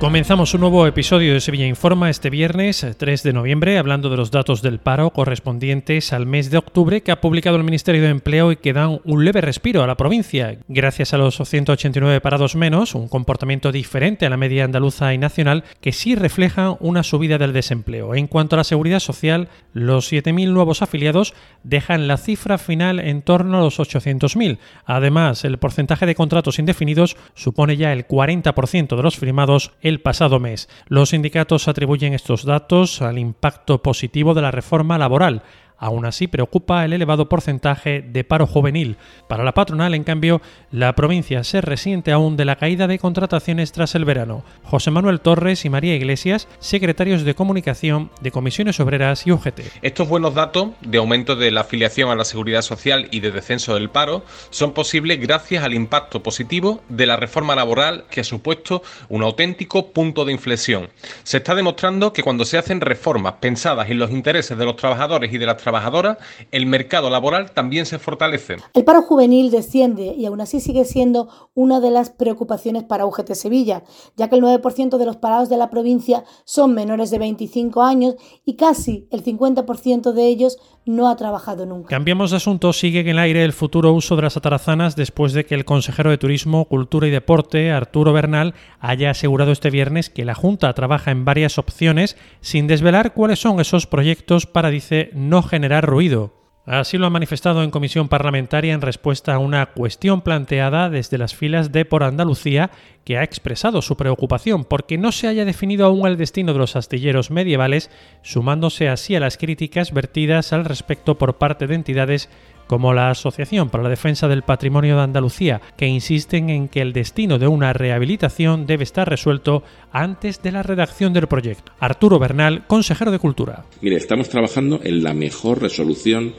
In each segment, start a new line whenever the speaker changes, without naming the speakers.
Comenzamos un nuevo episodio de Sevilla Informa este viernes 3 de noviembre hablando de los datos del paro correspondientes al mes de octubre que ha publicado el Ministerio de Empleo y que dan un leve respiro a la provincia. Gracias a los 189 parados menos, un comportamiento diferente a la media andaluza y nacional que sí refleja una subida del desempleo. En cuanto a la seguridad social, los 7.000 nuevos afiliados dejan la cifra final en torno a los 800.000. Además, el porcentaje de contratos indefinidos supone ya el 40% de los firmados el pasado mes. Los sindicatos atribuyen estos datos al impacto positivo de la reforma laboral, Aún así, preocupa el elevado porcentaje de paro juvenil. Para la patronal, en cambio, la provincia se resiente aún de la caída de contrataciones tras el verano. José Manuel Torres y María Iglesias, secretarios de comunicación de Comisiones Obreras y UGT.
Estos buenos datos de aumento de la afiliación a la seguridad social y de descenso del paro son posibles gracias al impacto positivo de la reforma laboral que ha supuesto un auténtico punto de inflexión. Se está demostrando que cuando se hacen reformas pensadas en los intereses de los trabajadores y de las trabajadora, el mercado laboral también se fortalece.
El paro juvenil desciende y aún así sigue siendo una de las preocupaciones para UGT Sevilla, ya que el 9% de los parados de la provincia son menores de 25 años y casi el 50% de ellos no ha trabajado nunca.
Cambiamos de asunto, sigue en el aire el futuro uso de las atarazanas después de que el consejero de Turismo, Cultura y Deporte, Arturo Bernal, haya asegurado este viernes que la Junta trabaja en varias opciones sin desvelar cuáles son esos proyectos para, dice, no generar generar ruido. Así lo ha manifestado en comisión parlamentaria en respuesta a una cuestión planteada desde las filas de Por Andalucía, que ha expresado su preocupación porque no se haya definido aún el destino de los astilleros medievales, sumándose así a las críticas vertidas al respecto por parte de entidades como la Asociación para la Defensa del Patrimonio de Andalucía, que insisten en que el destino de una rehabilitación debe estar resuelto antes de la redacción del proyecto. Arturo Bernal, consejero de Cultura.
Mire, estamos trabajando en la mejor resolución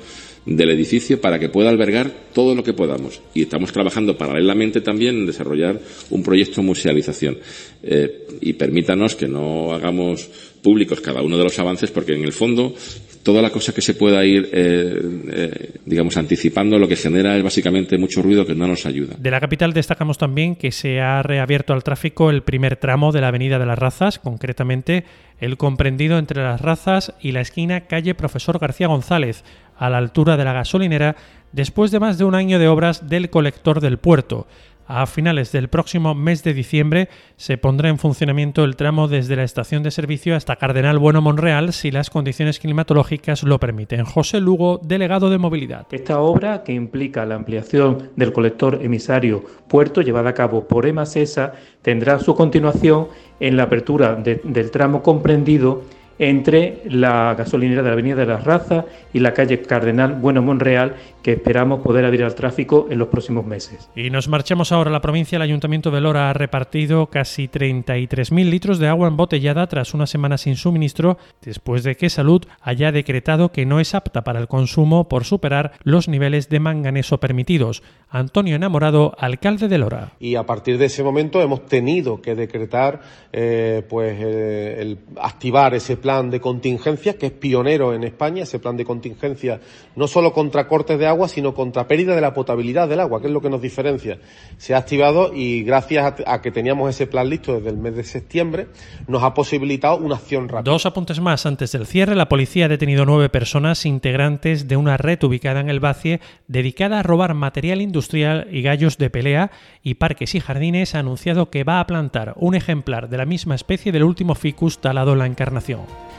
del edificio para que pueda albergar todo lo que podamos. Y estamos trabajando paralelamente también en desarrollar un proyecto de musealización. Eh, y permítanos que no hagamos públicos cada uno de los avances porque en el fondo toda la cosa que se pueda ir, eh, eh, digamos, anticipando lo que genera es básicamente mucho ruido que no nos ayuda.
De la capital destacamos también que se ha reabierto al tráfico el primer tramo de la Avenida de las Razas, concretamente el comprendido entre las Razas y la esquina calle Profesor García González, a la altura de la gasolinera, después de más de un año de obras del colector del puerto. A finales del próximo mes de diciembre se pondrá en funcionamiento el tramo desde la estación de servicio hasta Cardenal Bueno Monreal si las condiciones climatológicas lo permiten. José Lugo, delegado de movilidad.
Esta obra, que implica la ampliación del colector emisario puerto llevada a cabo por EMASESA, tendrá su continuación en la apertura del tramo comprendido entre la gasolinera de la Avenida de las Razas y la calle Cardenal Bueno Monreal, que esperamos poder abrir al tráfico en los próximos meses.
Y nos marchamos ahora a la provincia. El Ayuntamiento de Lora ha repartido casi 33.000 litros de agua embotellada tras una semana sin suministro, después de que Salud haya decretado que no es apta para el consumo por superar los niveles de manganeso permitidos. Antonio Enamorado, alcalde de Lora.
Y a partir de ese momento hemos tenido que decretar, eh, pues, eh, el activar ese plan de contingencia que es pionero en España, ese plan de contingencia no solo contra cortes de agua, sino contra pérdida de la potabilidad del agua, que es lo que nos diferencia. Se ha activado y gracias a, que teníamos ese plan listo desde el mes de septiembre, nos ha posibilitado una acción rápida.
Dos apuntes más antes del cierre. La policía ha detenido nueve personas integrantes de una red ubicada en el Bacie dedicada a robar material industrial y gallos de pelea y Parques y Jardines ha anunciado que va a plantar un ejemplar de la misma especie del último ficus talado en la Encarnación.